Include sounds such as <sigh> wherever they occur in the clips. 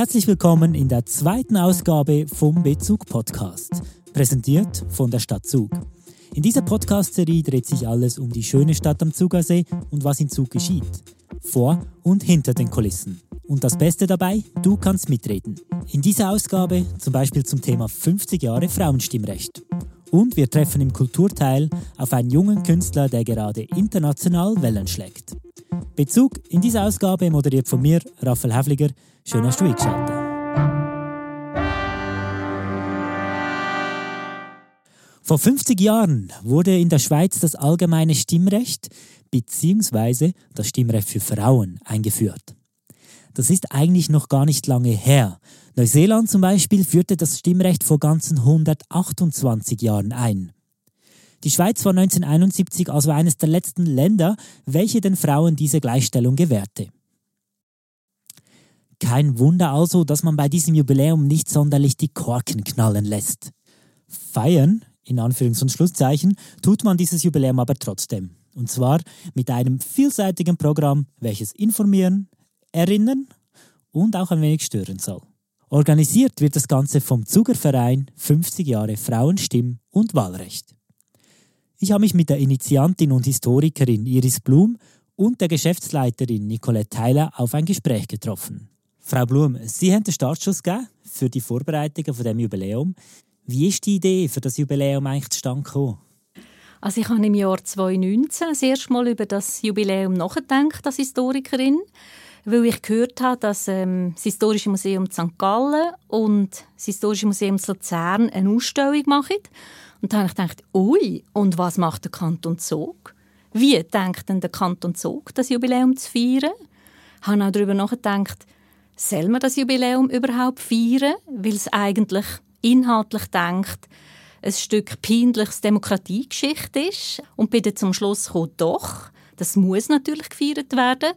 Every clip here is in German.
herzlich willkommen in der zweiten Ausgabe vom Bezug Podcast, präsentiert von der Stadt Zug. In dieser Podcast-Serie dreht sich alles um die schöne Stadt am Zugersee und was in Zug geschieht. Vor und hinter den Kulissen. Und das Beste dabei, du kannst mitreden. In dieser Ausgabe zum Beispiel zum Thema 50 Jahre Frauenstimmrecht. Und wir treffen im Kulturteil auf einen jungen Künstler, der gerade international Wellen schlägt. Bezug in dieser Ausgabe moderiert von mir, Raphael Häfliger. Schön, dass du eingeschaltet Vor 50 Jahren wurde in der Schweiz das allgemeine Stimmrecht bzw. das Stimmrecht für Frauen eingeführt. Das ist eigentlich noch gar nicht lange her. Neuseeland zum Beispiel führte das Stimmrecht vor ganzen 128 Jahren ein. Die Schweiz war 1971 also eines der letzten Länder, welche den Frauen diese Gleichstellung gewährte. Kein Wunder also, dass man bei diesem Jubiläum nicht sonderlich die Korken knallen lässt. Feiern, in Anführungs- und Schlusszeichen, tut man dieses Jubiläum aber trotzdem. Und zwar mit einem vielseitigen Programm, welches informieren, erinnern und auch ein wenig stören soll. Organisiert wird das Ganze vom Zugerverein 50 Jahre Frauenstimm- und Wahlrecht. Ich habe mich mit der Initiantin und Historikerin Iris Blum und der Geschäftsleiterin Nicolette Theiler auf ein Gespräch getroffen. Frau Blum, Sie haben den Startschuss gegeben für die Vorbereitungen von dem Jubiläum. Wie ist die Idee für das Jubiläum eigentlich zustande gekommen? Also ich habe im Jahr 2019 das erste Mal über das Jubiläum nachgedacht als Historikerin, weil ich gehört habe, dass ähm, das Historische Museum St. Gallen und das Historische Museum Luzern eine Ausstellung machen. Und da habe ich gedacht, ui, und was macht der Kanton Zug? Wie denkt denn der Kanton Zug, das Jubiläum zu feiern? Ich habe auch darüber nachgedacht, soll man das Jubiläum überhaupt feiern, weil es eigentlich inhaltlich denkt, ein Stück peinliches Demokratiegeschichte ist und dann zum Schluss gekommen, doch, das muss natürlich gefeiert werden.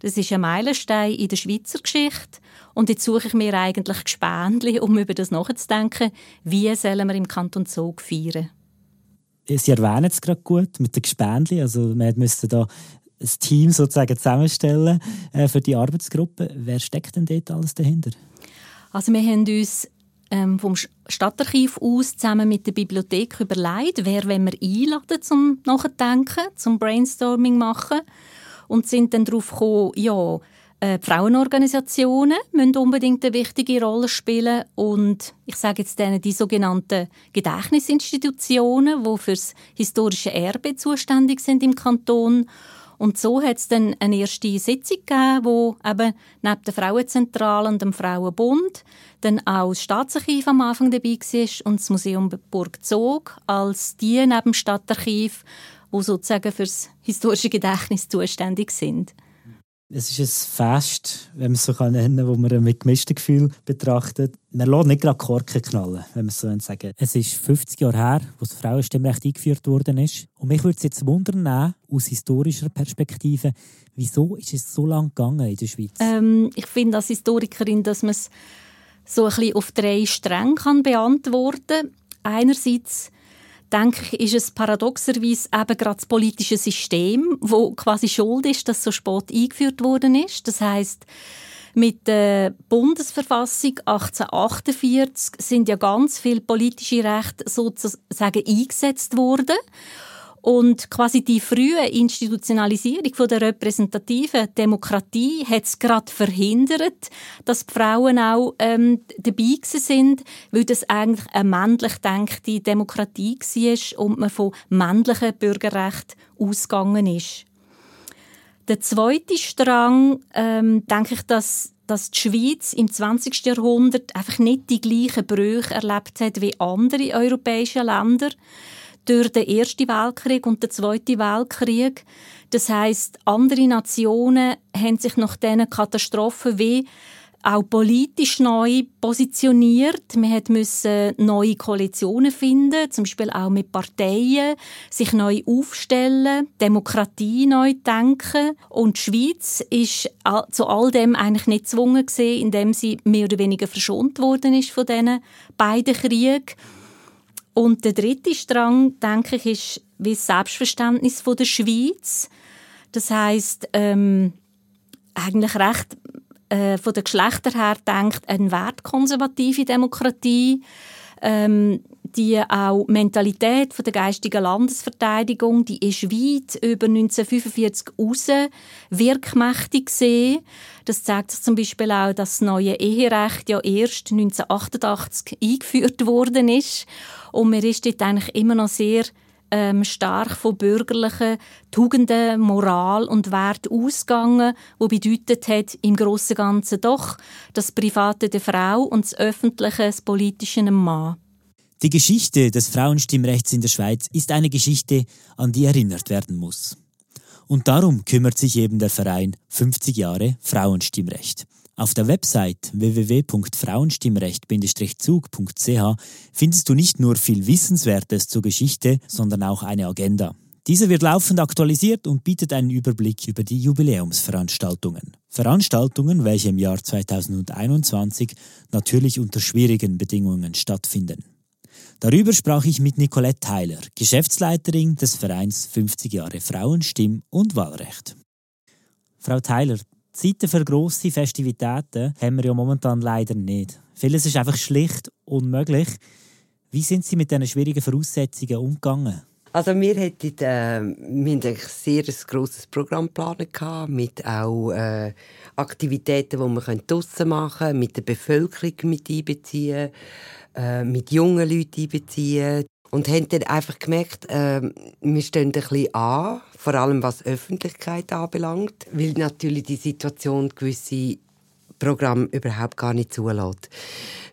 Das ist ein Meilenstein in der Schweizer Geschichte. Und jetzt suche ich mir eigentlich Gespendli, um über das nachzudenken, wie sollen wir im Kanton Zug feiern. Sie erwähnen es gerade gut mit den Gespendli, also wir müssen da ein Team sozusagen zusammenstellen äh, für die Arbeitsgruppe. Wer steckt denn dort alles dahinter? Also wir haben uns ähm, vom Stadtarchiv aus zusammen mit der Bibliothek überlegt, wer wenn wir einladen zum Nachdenken, zum Brainstorming machen und sind dann darauf gekommen, ja, äh, Frauenorganisationen müssen unbedingt eine wichtige Rolle spielen und ich sage jetzt denen die sogenannten Gedächtnisinstitutionen, die fürs historische Erbe zuständig sind im Kanton und so hat es dann eine erste Sitzung gegeben, wo eben neben der Frauenzentrale und dem Frauenbund dann auch das Staatsarchiv am Anfang dabei war und das Museum Burg Zog als die neben dem Stadtarchiv, wo sozusagen fürs historische Gedächtnis zuständig sind. Es ist ein Fest, wenn man es so nennen kann, wo man mit gemischten Gefühl betrachtet. Man lässt nicht gerade Korken knallen, wenn man es so sagen. Es ist 50 Jahre her, wo das Frauenstimmrecht eingeführt worden ist. Und mich würde es jetzt wundern, aus historischer Perspektive, wieso ist es so lange gegangen in der Schweiz? Ähm, ich finde als Historikerin, dass man es so ein bisschen auf drei Stränge beantworten kann. Einerseits denke ich, ist es paradoxerweise eben gerade das politische System, wo quasi schuld ist, dass so spät eingeführt worden ist. Das heißt, mit der Bundesverfassung 1848 sind ja ganz viele politische Rechte sozusagen eingesetzt worden. Und quasi die frühe Institutionalisierung von der repräsentativen Demokratie hat es gerade verhindert, dass die Frauen auch ähm, dabei sind, weil das eigentlich eine männlich denkende Demokratie war und man von männlichen Bürgerrechten ausgegangen ist. Der zweite Strang, ähm, denke ich, dass dass die Schweiz im 20. Jahrhundert einfach nicht die gleichen Brüche erlebt hat wie andere europäische Länder durch den Ersten Weltkrieg und den Zweiten Weltkrieg. Das heißt, andere Nationen haben sich nach diesen Katastrophen wie auch politisch neu positioniert. Man musste neue Koalitionen finden, zum Beispiel auch mit Parteien, sich neu aufstellen, Demokratie neu denken. Und die Schweiz ist zu all dem eigentlich nicht gezwungen indem sie mehr oder weniger verschont worden ist von diesen beiden Kriegen. Und der dritte Strang, denke ich, ist wie das Selbstverständnis von der Schweiz. Das heißt ähm, eigentlich recht äh, von den Geschlechtern her denkt, eine wertkonservative Demokratie. Ähm, die auch Mentalität von der geistigen Landesverteidigung, die ist weit über 1945 raus wirkmächtig gesehen. Das zeigt sich zum Beispiel auch, dass das neue Eherecht ja erst 1988 eingeführt worden ist und man ist dort eigentlich immer noch sehr ähm, stark von bürgerlichen Tugenden, Moral und Wert ausgegangen, wo bedeutet hat im Großen Ganzen doch das Private der Frau und das Öffentliche das Politische dem Mann. Die Geschichte des Frauenstimmrechts in der Schweiz ist eine Geschichte, an die erinnert werden muss. Und darum kümmert sich eben der Verein 50 Jahre Frauenstimmrecht. Auf der Website www.frauenstimmrecht-zug.ch findest du nicht nur viel Wissenswertes zur Geschichte, sondern auch eine Agenda. Diese wird laufend aktualisiert und bietet einen Überblick über die Jubiläumsveranstaltungen. Veranstaltungen, welche im Jahr 2021 natürlich unter schwierigen Bedingungen stattfinden. Darüber sprach ich mit Nicolette Tyler, Geschäftsleiterin des Vereins 50 Jahre Frauen, Stimm- und Wahlrecht. Frau Tyler, Zeiten für grosse Festivitäten haben wir ja momentan leider nicht. Vieles ist einfach schlicht unmöglich. Wie sind Sie mit diesen schwierigen Voraussetzungen umgegangen? Also wir hatten, äh, wir ein sehr grosses Programm geplant, mit auch äh, Aktivitäten, die wir draussen machen können, mit der Bevölkerung mit einbeziehen, äh, mit jungen Leuten einbeziehen. Und haben dann einfach gemerkt, äh, wir stehen ein bisschen an, vor allem was Öffentlichkeit anbelangt, weil natürlich die Situation gewisse Programme überhaupt gar nicht zulässt.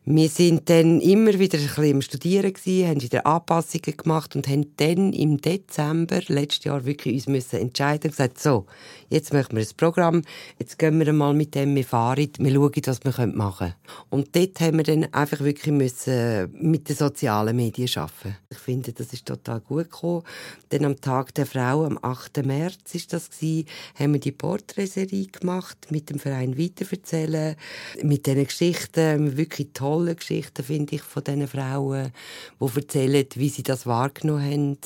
Wir sind dann immer wieder ein bisschen im Studieren gewesen, haben wieder Anpassungen gemacht und haben dann im Dezember letztes Jahr wirklich uns müssen entscheiden und gesagt, so, jetzt machen wir ein Programm, jetzt gehen wir mal mit dem, wir fahren, wir schauen, was wir machen können. Und dort haben wir dann einfach wirklich müssen mit den sozialen Medien arbeiten. Ich finde, das ist total gut gekommen. Dann am Tag der Frau, am 8. März ist das gewesen, haben wir die Porträtserie gemacht, mit dem Verein weiterverzählen, mit diesen Geschichten, wirklich toll tolle Geschichten, finde ich, von diesen Frauen, die erzählen, wie sie das wahrgenommen haben.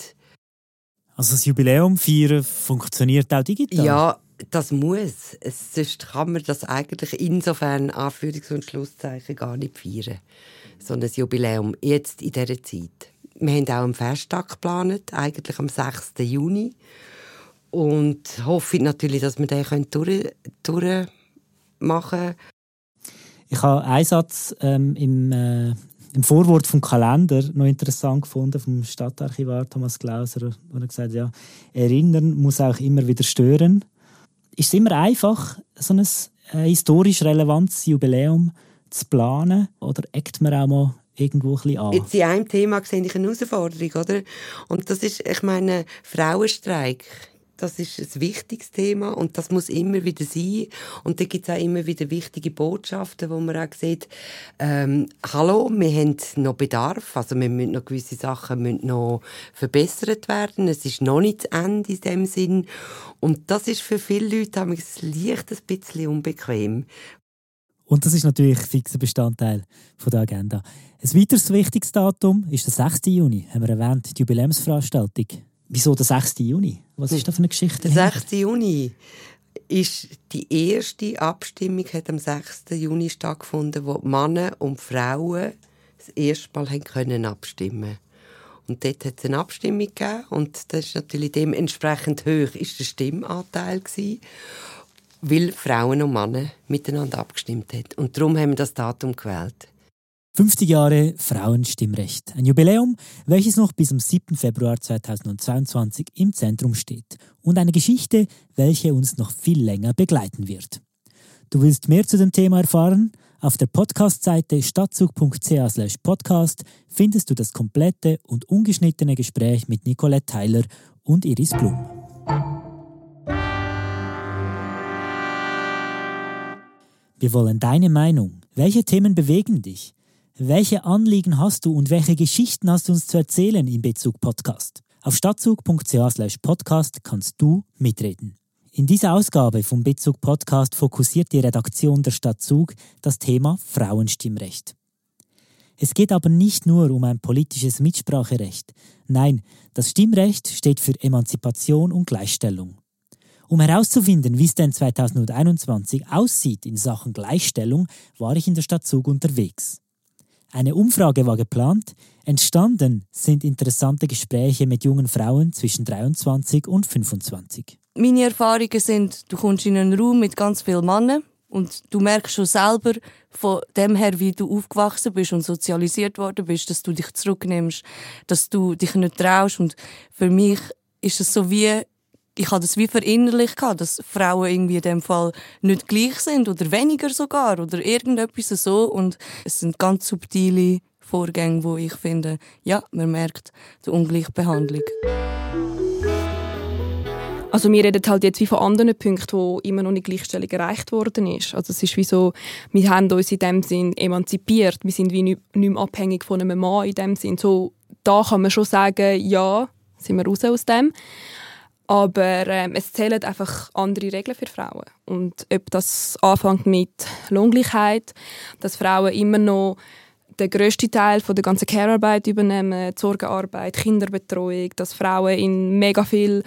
Also das Jubiläum feiern funktioniert auch digital? Ja, das muss. Es, sonst kann man das eigentlich insofern Anführungs- und Schlusszeichen gar nicht feiern. So ein Jubiläum, jetzt in dieser Zeit. Wir haben auch einen Festtag geplant, eigentlich am 6. Juni. Und hoffe natürlich, dass wir den durch, durchmachen können. Ich habe einen Satz ähm, im, äh, im Vorwort vom Kalender noch interessant gefunden vom Stadtarchivar Thomas Glauser, wo er gesagt hat, ja, erinnern muss auch immer wieder stören. Ist es immer einfach, so ein äh, historisch relevantes Jubiläum zu planen oder eckt man auch mal irgendwo ein bisschen an? Jetzt in einem Thema sehe ich eine Herausforderung, oder? Und das ist, ich meine, Frauenstreik das ist ein wichtiges Thema und das muss immer wieder sein. Und da gibt es auch immer wieder wichtige Botschaften, wo man auch sieht, ähm, hallo, wir haben noch Bedarf, also wir müssen noch gewisse Sachen müssen noch verbessert werden. Es ist noch nicht das Ende in dem Sinn. Und das ist für viele Leute es leicht ein bisschen unbequem. Und das ist natürlich ein fixer Bestandteil von der Agenda. Ein weiteres wichtiges Datum ist der 6. Juni, haben wir erwähnt, die Jubiläumsveranstaltung. Wieso der 6. Juni? Was ist da für eine Geschichte? Der 6. Juni ist die erste Abstimmung hat am 6. Juni stattgefunden, wo Männer und Frauen das erste Mal haben können abstimmen. Und dort hat es eine Abstimmung gegeben und das ist natürlich dementsprechend hoch ist der Stimmanteil gewesen, weil Frauen und Männer miteinander abgestimmt haben. Und darum haben wir das Datum gewählt. 50 Jahre Frauenstimmrecht. Ein Jubiläum, welches noch bis zum 7. Februar 2022 im Zentrum steht. Und eine Geschichte, welche uns noch viel länger begleiten wird. Du willst mehr zu dem Thema erfahren? Auf der Podcast-Seite stadtzug.ch podcast findest du das komplette und ungeschnittene Gespräch mit Nicolette Tyler und Iris Blum. Wir wollen deine Meinung. Welche Themen bewegen dich? Welche Anliegen hast du und welche Geschichten hast du uns zu erzählen im Bezug Podcast? Auf stadtzug.ch podcast kannst du mitreden. In dieser Ausgabe vom Bezug Podcast fokussiert die Redaktion der Stadtzug das Thema Frauenstimmrecht. Es geht aber nicht nur um ein politisches Mitspracherecht. Nein, das Stimmrecht steht für Emanzipation und Gleichstellung. Um herauszufinden, wie es denn 2021 aussieht in Sachen Gleichstellung, war ich in der Stadt Zug unterwegs. Eine Umfrage war geplant, entstanden sind interessante Gespräche mit jungen Frauen zwischen 23 und 25. Meine Erfahrungen sind, du kommst in einen Raum mit ganz vielen Männern und du merkst schon selber von dem her, wie du aufgewachsen bist und sozialisiert worden bist, dass du dich zurücknimmst, dass du dich nicht traust und für mich ist es so wie ich habe das wie verinnerlicht gehabt, dass Frauen irgendwie in dem Fall nicht gleich sind oder weniger sogar oder irgendetwas so und es sind ganz subtile Vorgänge, wo ich finde, ja, man merkt die Ungleichbehandlung. Also wir reden halt jetzt wie von anderen Punkten, wo immer noch nicht Gleichstellung erreicht worden ist. Also es ist wie so, wir haben uns in dem Sinn emanzipiert, wir sind wie nicht, mehr abhängig von einem Mann in dem Sinn. So, da kann man schon sagen, ja, sind wir raus aus dem. Aber ähm, es zählen einfach andere Regeln für Frauen. Und ob das anfängt mit Lohngleichheit, dass Frauen immer noch den grössten Teil von der ganzen Care-Arbeit übernehmen, Sorgearbeit, Kinderbetreuung, dass Frauen in mega viel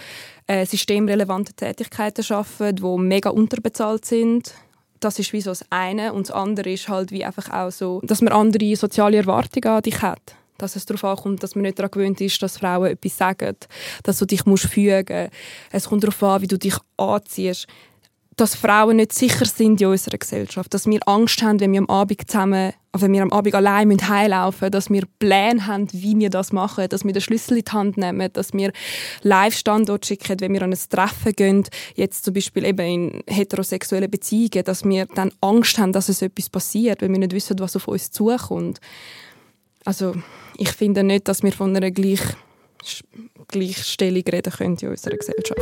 äh, systemrelevante Tätigkeiten arbeiten, die mega unterbezahlt sind. Das ist wie so das eine. Und das andere ist halt wie einfach auch so, dass man andere soziale Erwartungen an dich hat dass es darauf ankommt, dass man nicht daran gewöhnt ist, dass Frauen etwas sagen, dass du dich musst fügen Es kommt darauf an, wie du dich anziehst. Dass Frauen nicht sicher sind in unserer Gesellschaft, dass wir Angst haben, wenn wir am Abend zusammen, wenn wir am Abend allein müssen, dass wir Pläne haben, wie wir das machen, dass wir den Schlüssel in die Hand nehmen, dass wir Live-Standort schicken, wenn wir an ein Treffen gehen, jetzt zum Beispiel eben in heterosexuellen Beziehungen, dass wir dann Angst haben, dass es etwas passiert, weil wir nicht wissen, was auf uns zukommt. Also ich finde nicht, dass wir von einer Gleich Gleichstellung reden können in unserer Gesellschaft.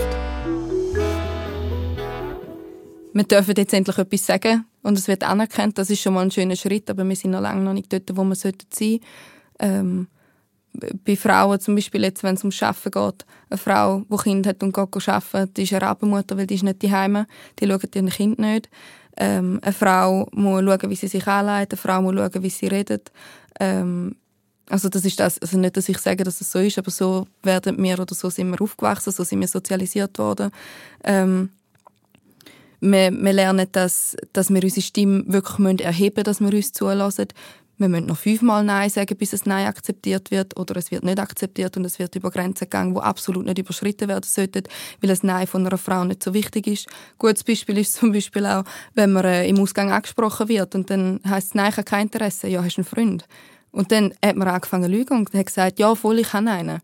Wir dürfen jetzt endlich etwas sagen und es wird anerkannt. Das ist schon mal ein schöner Schritt, aber wir sind noch lange noch nicht dort, wo wir sein sollten. Ähm, bei Frauen zum Beispiel jetzt, wenn es ums Arbeiten geht, eine Frau, die Kind hat und geht arbeiten, die ist eine Rabenmutter, weil die ist nicht daheim, die schaut ihren Kind nicht. Ähm, eine Frau muss schauen, wie sie sich anleitet, eine Frau muss schauen, wie sie redet. Ähm, also das ist das, also nicht, dass ich sage, dass es so ist, aber so werden wir oder so sind wir aufgewachsen, so sind wir sozialisiert worden. Ähm, wir, wir, lernen, dass, dass wir unsere Stimme wirklich erheben müssen, dass wir uns zulassen. Wir müssen noch fünfmal Nein sagen, bis es Nein akzeptiert wird oder es wird nicht akzeptiert und es wird über Grenzen gegangen, die absolut nicht überschritten werden sollten, weil ein Nein von einer Frau nicht so wichtig ist. Ein gutes Beispiel ist <laughs> zum Beispiel auch, wenn man äh, im Ausgang angesprochen wird und dann heißt Nein, ich habe kein Interesse. Ja, hast du einen Freund? Und dann hat man angefangen zu lügen und hat gesagt, ja, voll, ich habe einen.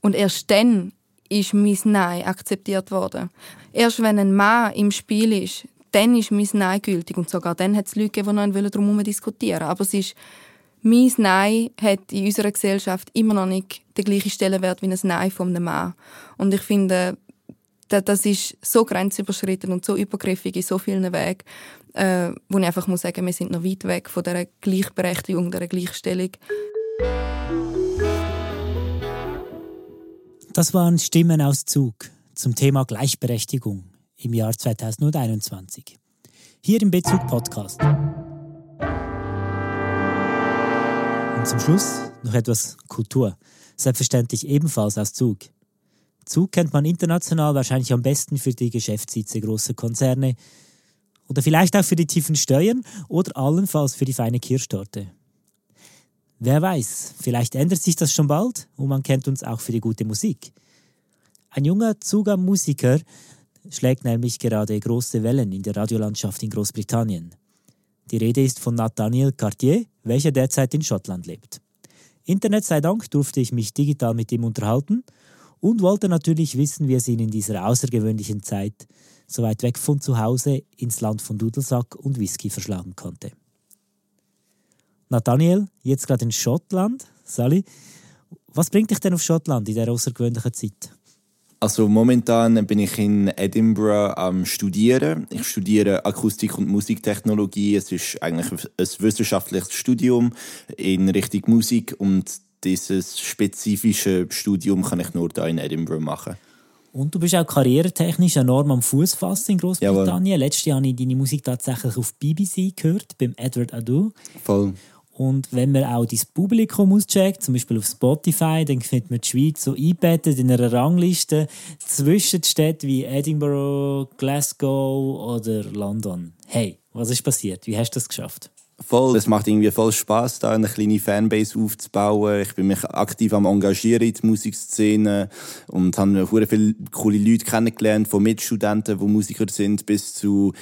Und erst dann ist mein Nein akzeptiert worden. Erst wenn ein Mann im Spiel ist, dann ist mein Nein gültig. Und sogar dann hat es Leute gegeben, die noch darum diskutieren Aber es ist, mein Nein hat in unserer Gesellschaft immer noch nicht den gleichen Stellenwert wie ein Nein von einem Mann. Und ich finde, das ist so grenzüberschreitend und so übergriffig in so vielen Wegen, äh, wo ich einfach muss sagen, wir sind noch weit weg von der Gleichberechtigung, der Gleichstellung. Das waren Stimmen aus Zug zum Thema Gleichberechtigung im Jahr 2021. Hier im Bezug Podcast. Und zum Schluss noch etwas Kultur. Selbstverständlich ebenfalls aus Zug. Zug kennt man international wahrscheinlich am besten für die Geschäftssitze großer Konzerne oder vielleicht auch für die tiefen Steuern oder allenfalls für die feine Kirschtorte. Wer weiß, vielleicht ändert sich das schon bald und man kennt uns auch für die gute Musik. Ein junger Zuger Musiker schlägt nämlich gerade große Wellen in der Radiolandschaft in Großbritannien. Die Rede ist von Nathaniel Cartier, welcher derzeit in Schottland lebt. Internet sei Dank durfte ich mich digital mit ihm unterhalten und wollte natürlich wissen, wie es ihn in dieser außergewöhnlichen Zeit so weit weg von zu Hause ins Land von Dudelsack und Whisky verschlagen konnte. Nathaniel, jetzt gerade in Schottland. Sally, was bringt dich denn auf Schottland in dieser außergewöhnlichen Zeit? Also momentan bin ich in Edinburgh am Studieren. Ich studiere Akustik und Musiktechnologie. Es ist eigentlich ein wissenschaftliches Studium in Richtung Musik und dieses spezifische Studium kann ich nur da in Edinburgh machen. Und du bist auch karrieretechnisch enorm am Fuß fassen in Großbritannien. Letztes Jahr habe ich deine Musik tatsächlich auf BBC gehört, beim Edward Adu. Voll. Und wenn man auch das Publikum auscheckt, zum Beispiel auf Spotify, dann findet man die Schweiz so eingebettet in einer Rangliste zwischen Städten wie Edinburgh, Glasgow oder London. Hey, was ist passiert? Wie hast du das geschafft? Voll, es macht irgendwie voll Spaß, da eine kleine Fanbase aufzubauen. Ich bin mich aktiv am engagieren in der Musikszene und habe sehr viele coole Leute kennengelernt, von Mitstudenten, die Musiker sind, bis zu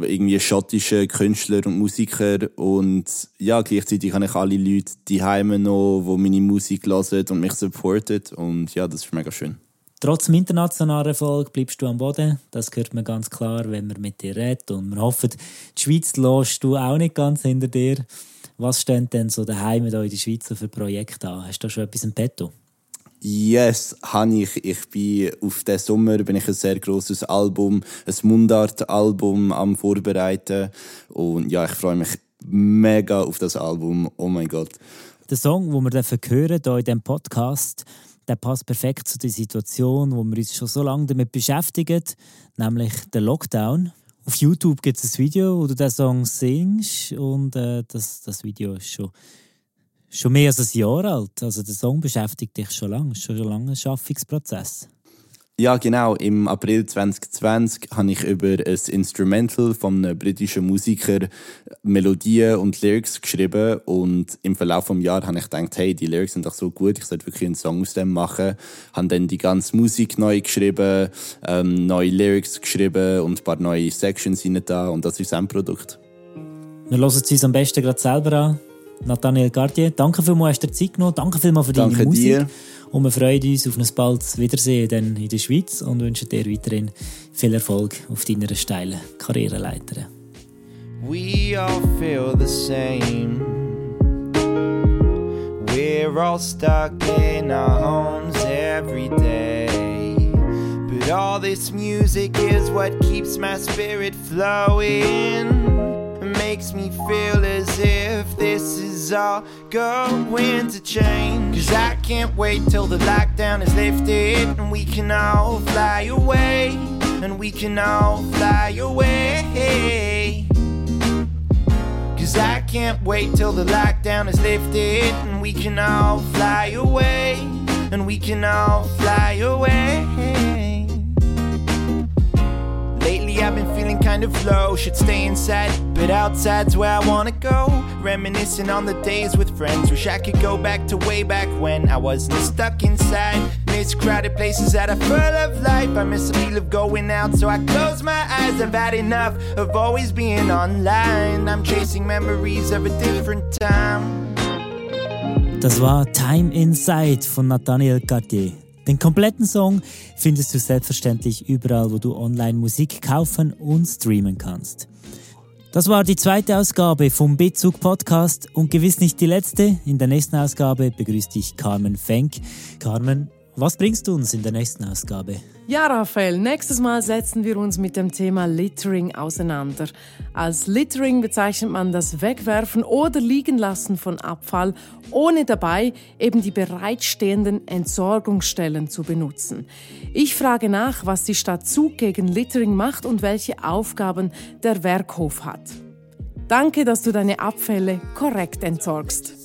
irgendwie schottischen Künstlern und Musikern. Und ja, gleichzeitig habe ich alle Leute die Heime noch, die meine Musik hören und mich supporten. Und ja, das ist mega schön. Trotz dem internationalen Erfolg bleibst du am Boden. Das hört man ganz klar, wenn man mit dir redet. Und wir hoffen, die Schweiz lässt du auch nicht ganz hinter dir. Was stehen denn so daheim da in der Schweiz für Projekte an? Hast du da schon etwas im Petto? Yes, habe ich. Ich bin auf den Sommer bin ich ein sehr großes Album, ein Mundart-Album am vorbereiten und ja, ich freue mich mega auf das Album. Oh mein Gott. Der Song, wo wir hören hier in diesem Podcast, der passt perfekt zu der Situation, wo wir uns schon so lange damit beschäftigen, nämlich der Lockdown. Auf YouTube gibt es ein Video, wo du den Song singst und äh, das, das Video ist schon, schon mehr als ein Jahr alt. Also der Song beschäftigt dich schon lange, schon lange ein Schaffungsprozess. Ja, genau. Im April 2020 habe ich über ein Instrumental von einem britischen Musiker Melodien und Lyrics geschrieben und im Verlauf des Jahres habe ich gedacht, hey, die Lyrics sind doch so gut, ich sollte wirklich einen Song aus dem machen. Habe dann die ganze Musik neu geschrieben, ähm, neue Lyrics geschrieben und ein paar neue Sections rein da und das ist das Endprodukt. Wir hören es uns am besten gerade selber an. Nathaniel Cartier, danke vielmals, hast du dir Zeit genommen. Danke vielmals für deine danke Musik. Dir. Und wir freuen uns auf ein baldes Wiedersehen dann in der Schweiz und wünschen dir weiterhin viel Erfolg auf deiner steilen Karriereleiter. We all feel the same. We're all stuck in our homes every day. But all this music is what keeps my spirit flowing. Makes me feel as if this is all going to change. Cause I can't wait till the lockdown is lifted and we can all fly away. And we can all fly away. Cause I can't wait till the lockdown is lifted and we can all fly away. And we can all fly away. Lately I've been feeling kind of low, should stay inside, but outside's where I wanna go. Reminiscing on the days with friends, wish I could go back to way back when I wasn't stuck inside. Miss crowded places that are full of life. I miss the feel of going out, so I close my eyes. I've had enough of always being online. I'm chasing memories of a different time. Das war Time Inside von Nathaniel Cartier. Den kompletten Song findest du selbstverständlich überall, wo du online Musik kaufen und streamen kannst. Das war die zweite Ausgabe vom Bezug Podcast und gewiss nicht die letzte. In der nächsten Ausgabe begrüßt dich Carmen Fenk. Carmen, was bringst du uns in der nächsten Ausgabe? Ja, Raphael, nächstes Mal setzen wir uns mit dem Thema Littering auseinander. Als Littering bezeichnet man das Wegwerfen oder Liegenlassen von Abfall, ohne dabei eben die bereitstehenden Entsorgungsstellen zu benutzen. Ich frage nach, was die Stadt Zug gegen Littering macht und welche Aufgaben der Werkhof hat. Danke, dass du deine Abfälle korrekt entsorgst.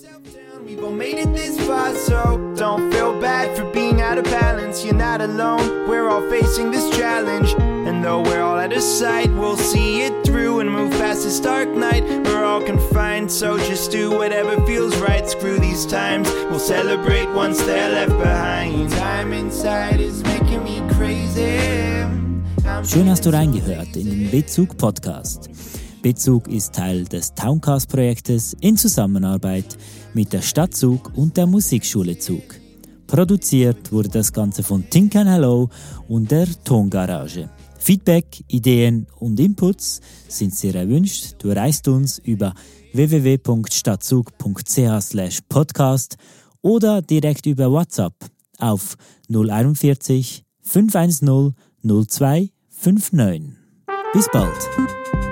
We've all made it this far, so don't feel bad for being out of balance. You're not alone, we're all facing this challenge. And though we're all out of sight, we'll see it through and move past this dark night. We're all confined, so just do whatever feels right. Screw these times, we'll celebrate once they're left behind. Time inside is making me crazy. Schön hast du reingehört in den Bezug Podcast. Bezug ist Teil des Towncast-Projektes in Zusammenarbeit mit der Stadt Zug und der Musikschule Zug. Produziert wurde das Ganze von Think and Hello und der Tongarage. Feedback, Ideen und Inputs sind sehr erwünscht. Du erreichst uns über www.stadtzug.ch/podcast oder direkt über WhatsApp auf 041 510 0259. Bis bald!